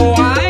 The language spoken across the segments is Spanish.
why?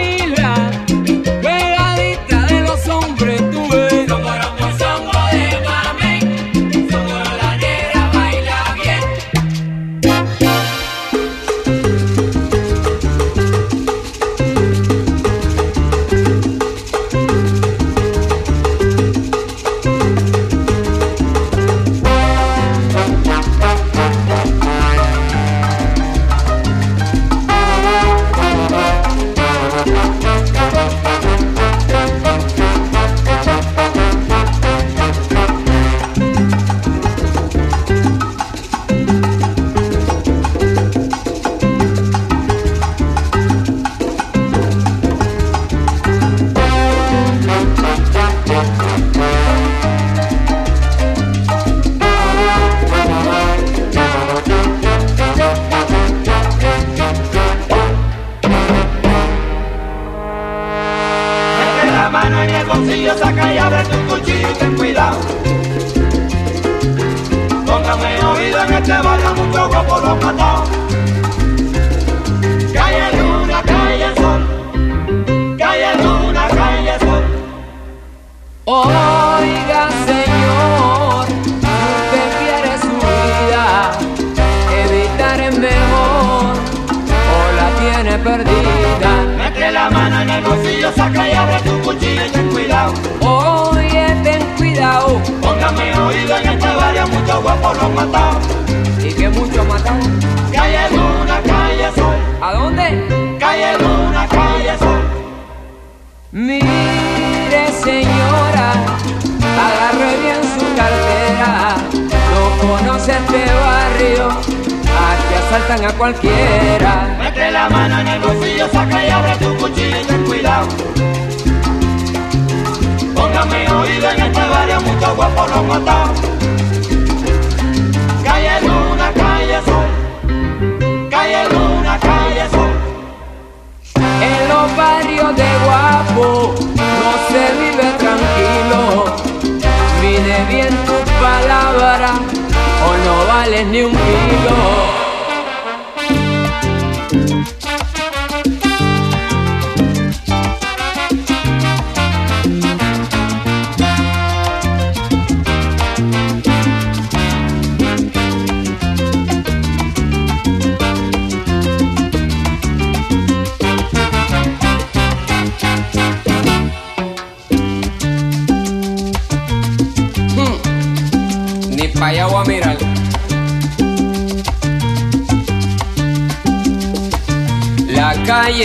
En barrio, mucho guapo lo han matado. Calle luna, calle sol. Calle luna, calle sol. Oiga, mucho guapo lo han matado. y que mucho matan. Calle luna, calle sol. ¿A dónde? Calle luna, calle sol. Mire, señora, agarre bien su cartera. No conoce este barrio, aquí asaltan a cualquiera. Mete la mano en el bolsillo, saca y abre tu cuchillo y ten cuidado. Póngame oído en este barrio, mucho guapo lo han matado. Calle luna, calle sol. Calle luna, calle sol. En los barrios de Guapo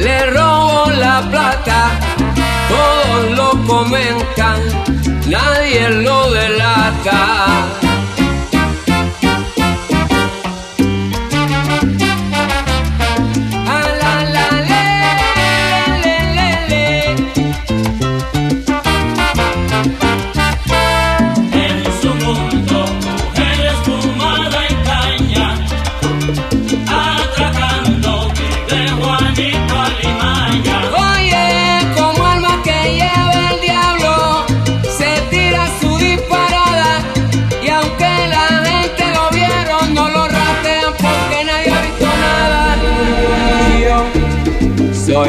le robo la plata, todos lo comentan, nadie lo delata.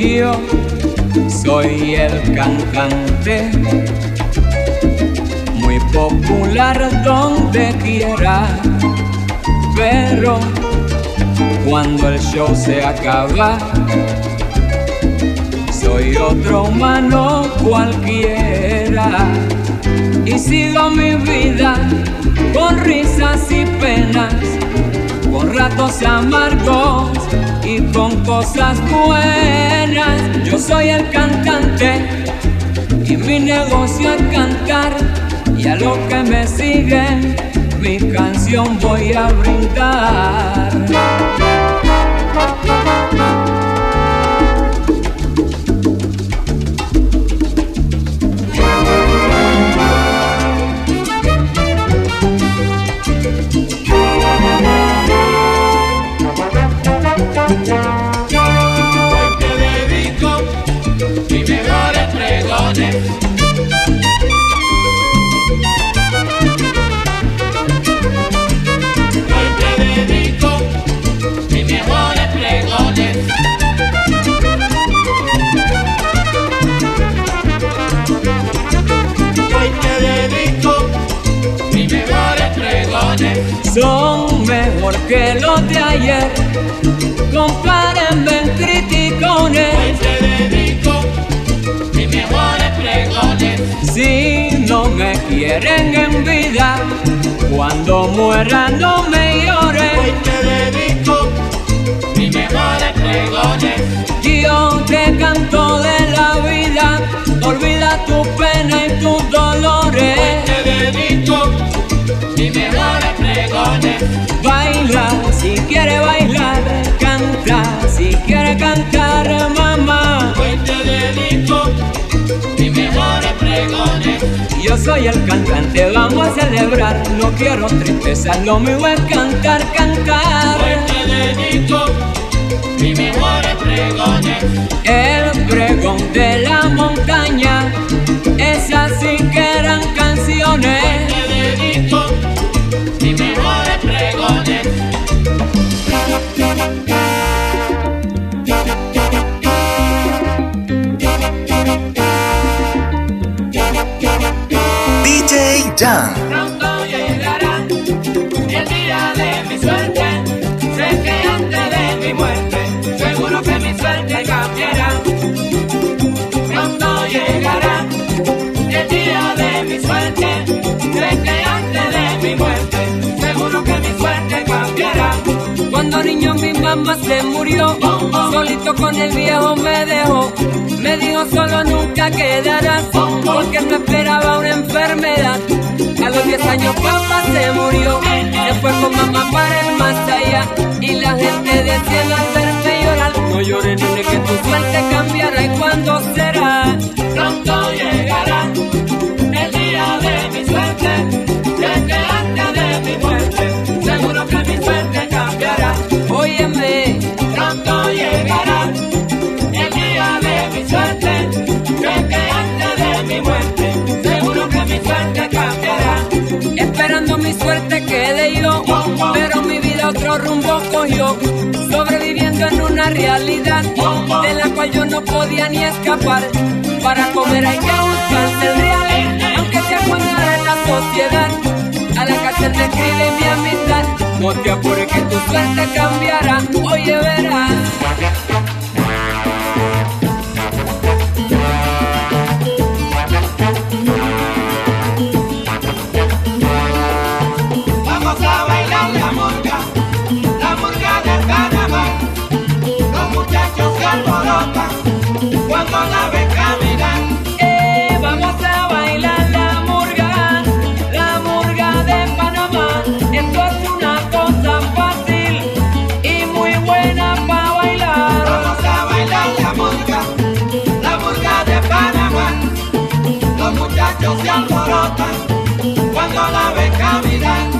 Yo soy el cantante muy popular donde quiera, pero cuando el show se acaba, soy otro humano cualquiera. Y sigo mi vida con risas y penas, con ratos amargos y con cosas buenas. Yo soy el cantante y mi negocio es cantar y a lo que me sigue mi canción voy a brindar. Son mejor que los de ayer. Compárenme en criticones. Hoy te dedico mis mejores pregones. Si no me quieren en vida, cuando muera no me lloren. Hoy te dedico mis mejores pregones. Yo te canto de la vida, olvida tu pena y tus Hoy pregones. Yo soy el cantante, vamos a celebrar. No quiero tristeza, lo mío es cantar, Hoy cantar. te dedico mis mejores pregones. El pregón de la montaña, esas sí que eran canciones. Te dedico mis mejores pregones. DJ Cuando niño mi mamá se murió, solito con el viejo me dejó. Me dijo solo nunca quedarás, porque me esperaba una enfermedad. A los 10 años papá se murió, fue con mamá para el más allá. Y la gente decía al verme llorar, no llores nene que tu suerte cambiará. ¿Y cuándo será? Pronto llegará el día de mi suerte. Otro rumbo cogió, sobreviviendo en una realidad de la cual yo no podía ni escapar. Para comer hay que buscarse el real, aunque sea en la sociedad. A la cárcel me escribe mi amistad, no te apures que tu suerte cambiará, oye verás. Se alborotan cuando la ven caminar.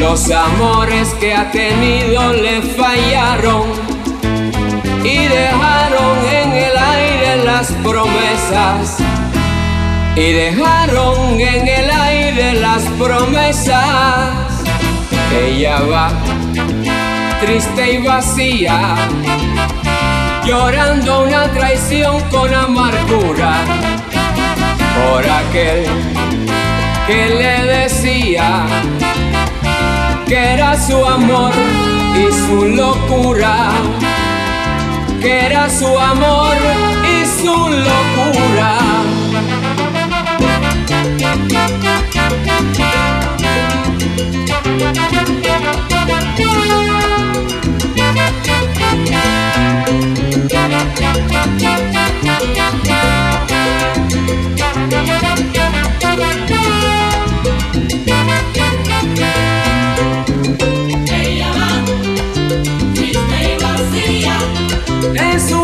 Los amores que ha tenido le fallaron y dejaron en el aire las promesas. Y dejaron en el aire las promesas. Ella va triste y vacía, llorando una traición con amargura por aquel que le decía que era su amor y su locura, que era su amor y su locura.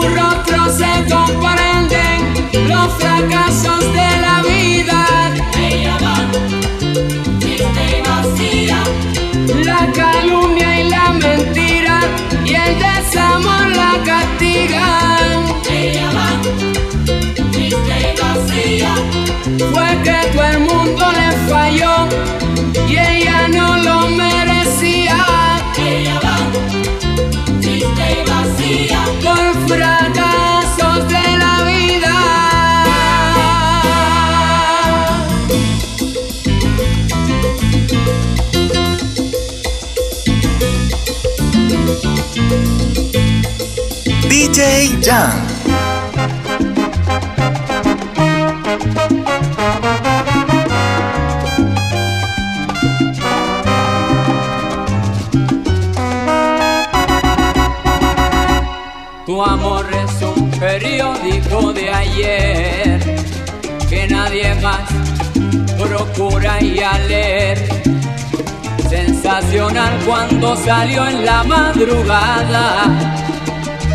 Su rostro se comprenden los fracasos de la vida, ella va triste y vacía, la calumnia y la mentira y el desamor la castigan. ella va triste y vacía, Fue que todo el mundo le falló y ella no lo merecía. Ella va triste y vacía, DJ Jan. Tu amor es un periódico de ayer que nadie más procura y a leer. Sensacional cuando salió en la madrugada,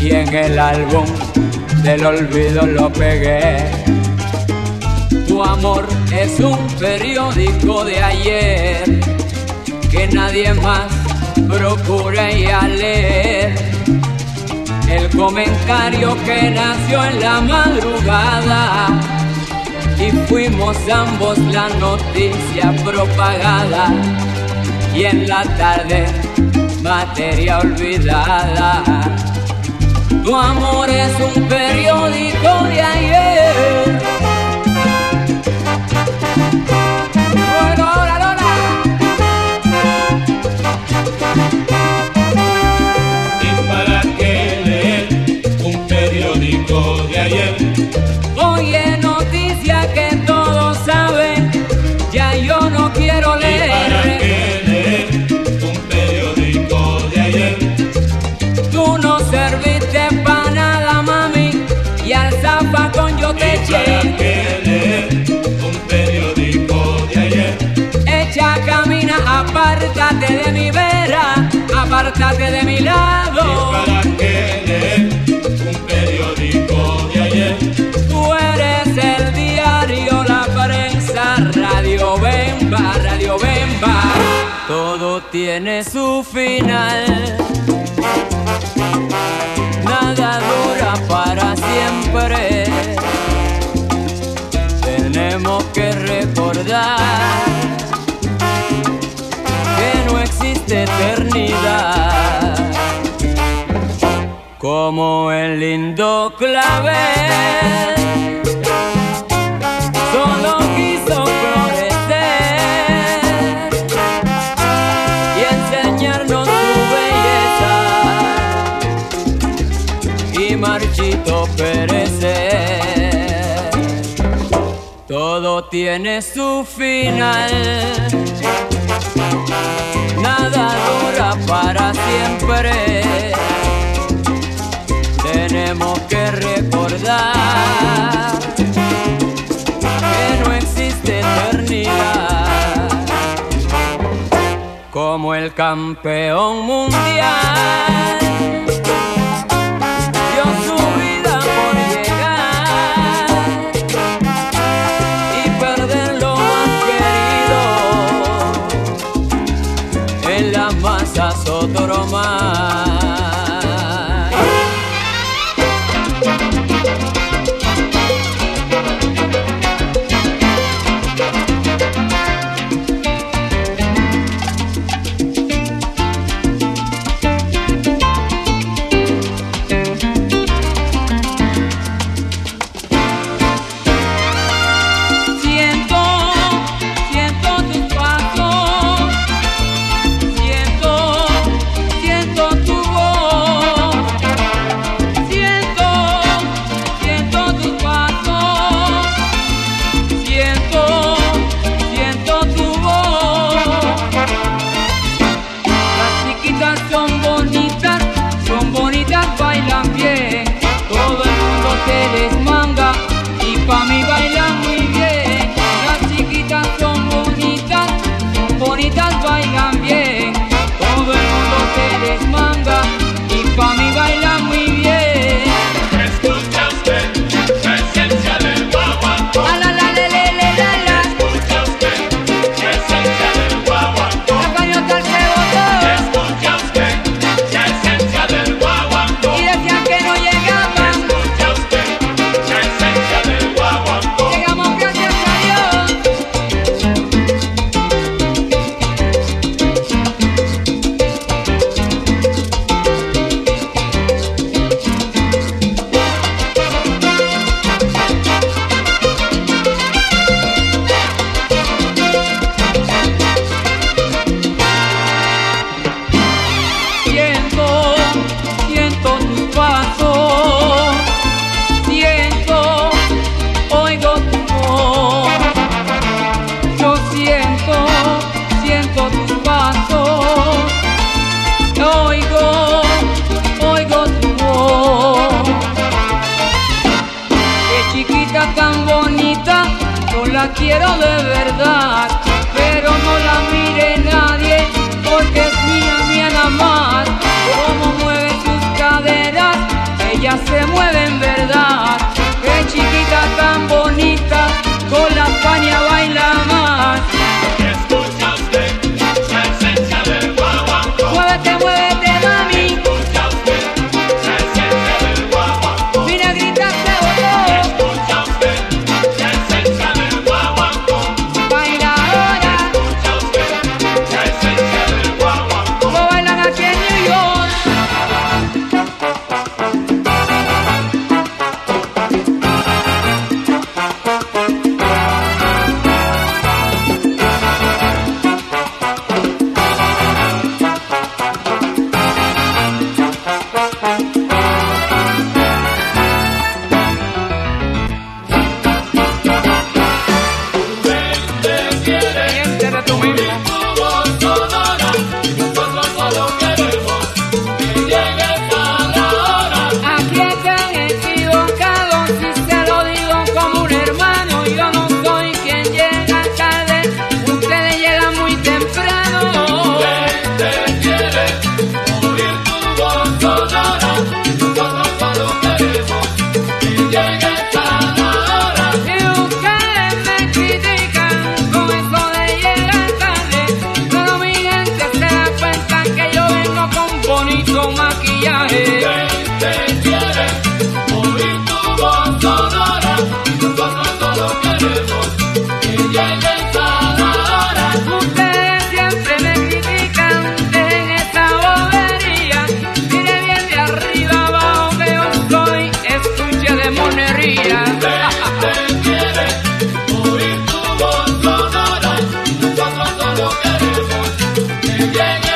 y en el álbum del olvido lo pegué. Tu amor es un periódico de ayer que nadie más procura ir a leer. El comentario que nació en la madrugada y fuimos ambos la noticia propagada y en la tarde materia olvidada. Tu amor es un periódico de ayer. Lola, Lola. ¿Y para qué leer un periódico de ayer? Oye, estate de mi lado. Para que un periódico de ayer. Tú eres el diario, la prensa, Radio Bemba, Radio Bemba. Todo tiene su final. Nada dura para siempre. Tenemos que recordar que no existe eternidad como el lindo clavel. Solo quiso florecer y enseñarnos su belleza y marchito perecer. Todo tiene su final. Nada dura para siempre tenemos que recordar que no existe eternidad como el campeón mundial. quiero de verdad Yeah.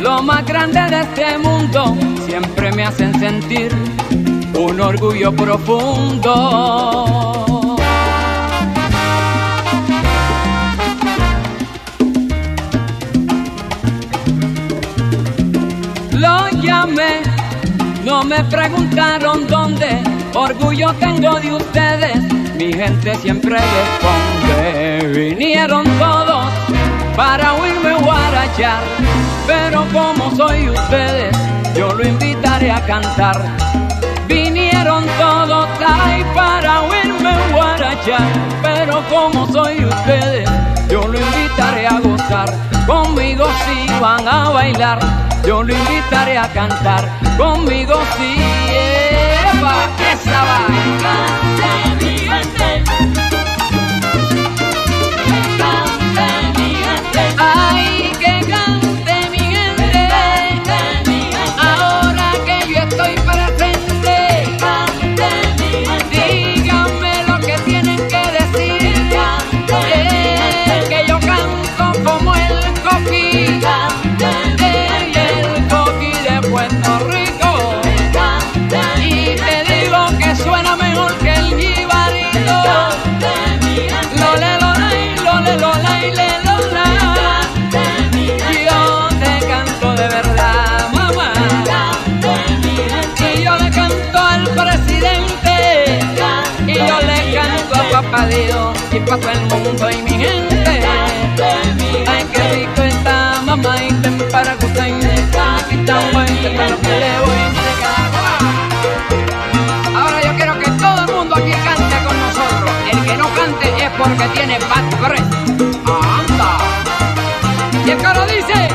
Lo más grande de este mundo siempre me hacen sentir un orgullo profundo. Lo llamé, no me preguntaron dónde, orgullo tengo de ustedes, mi gente siempre responde. Vinieron todos para oírme guarachar, pero como soy ustedes, yo lo invitaré a cantar. Vinieron todos ahí para oírme guarachar, pero como soy ustedes, yo lo invitaré a gozar. Conmigo si van a bailar, yo lo invitaré a cantar. Conmigo si Eva, esa va. Para todo el mundo y mi gente. Ay, qué rico está mamá y ten para gustar. Y tan bueno está lo que le voy a entregar. Ahora yo quiero que todo el mundo aquí cante con nosotros. El que no cante es porque tiene bad breath. ¡Anda! Y el coro dice...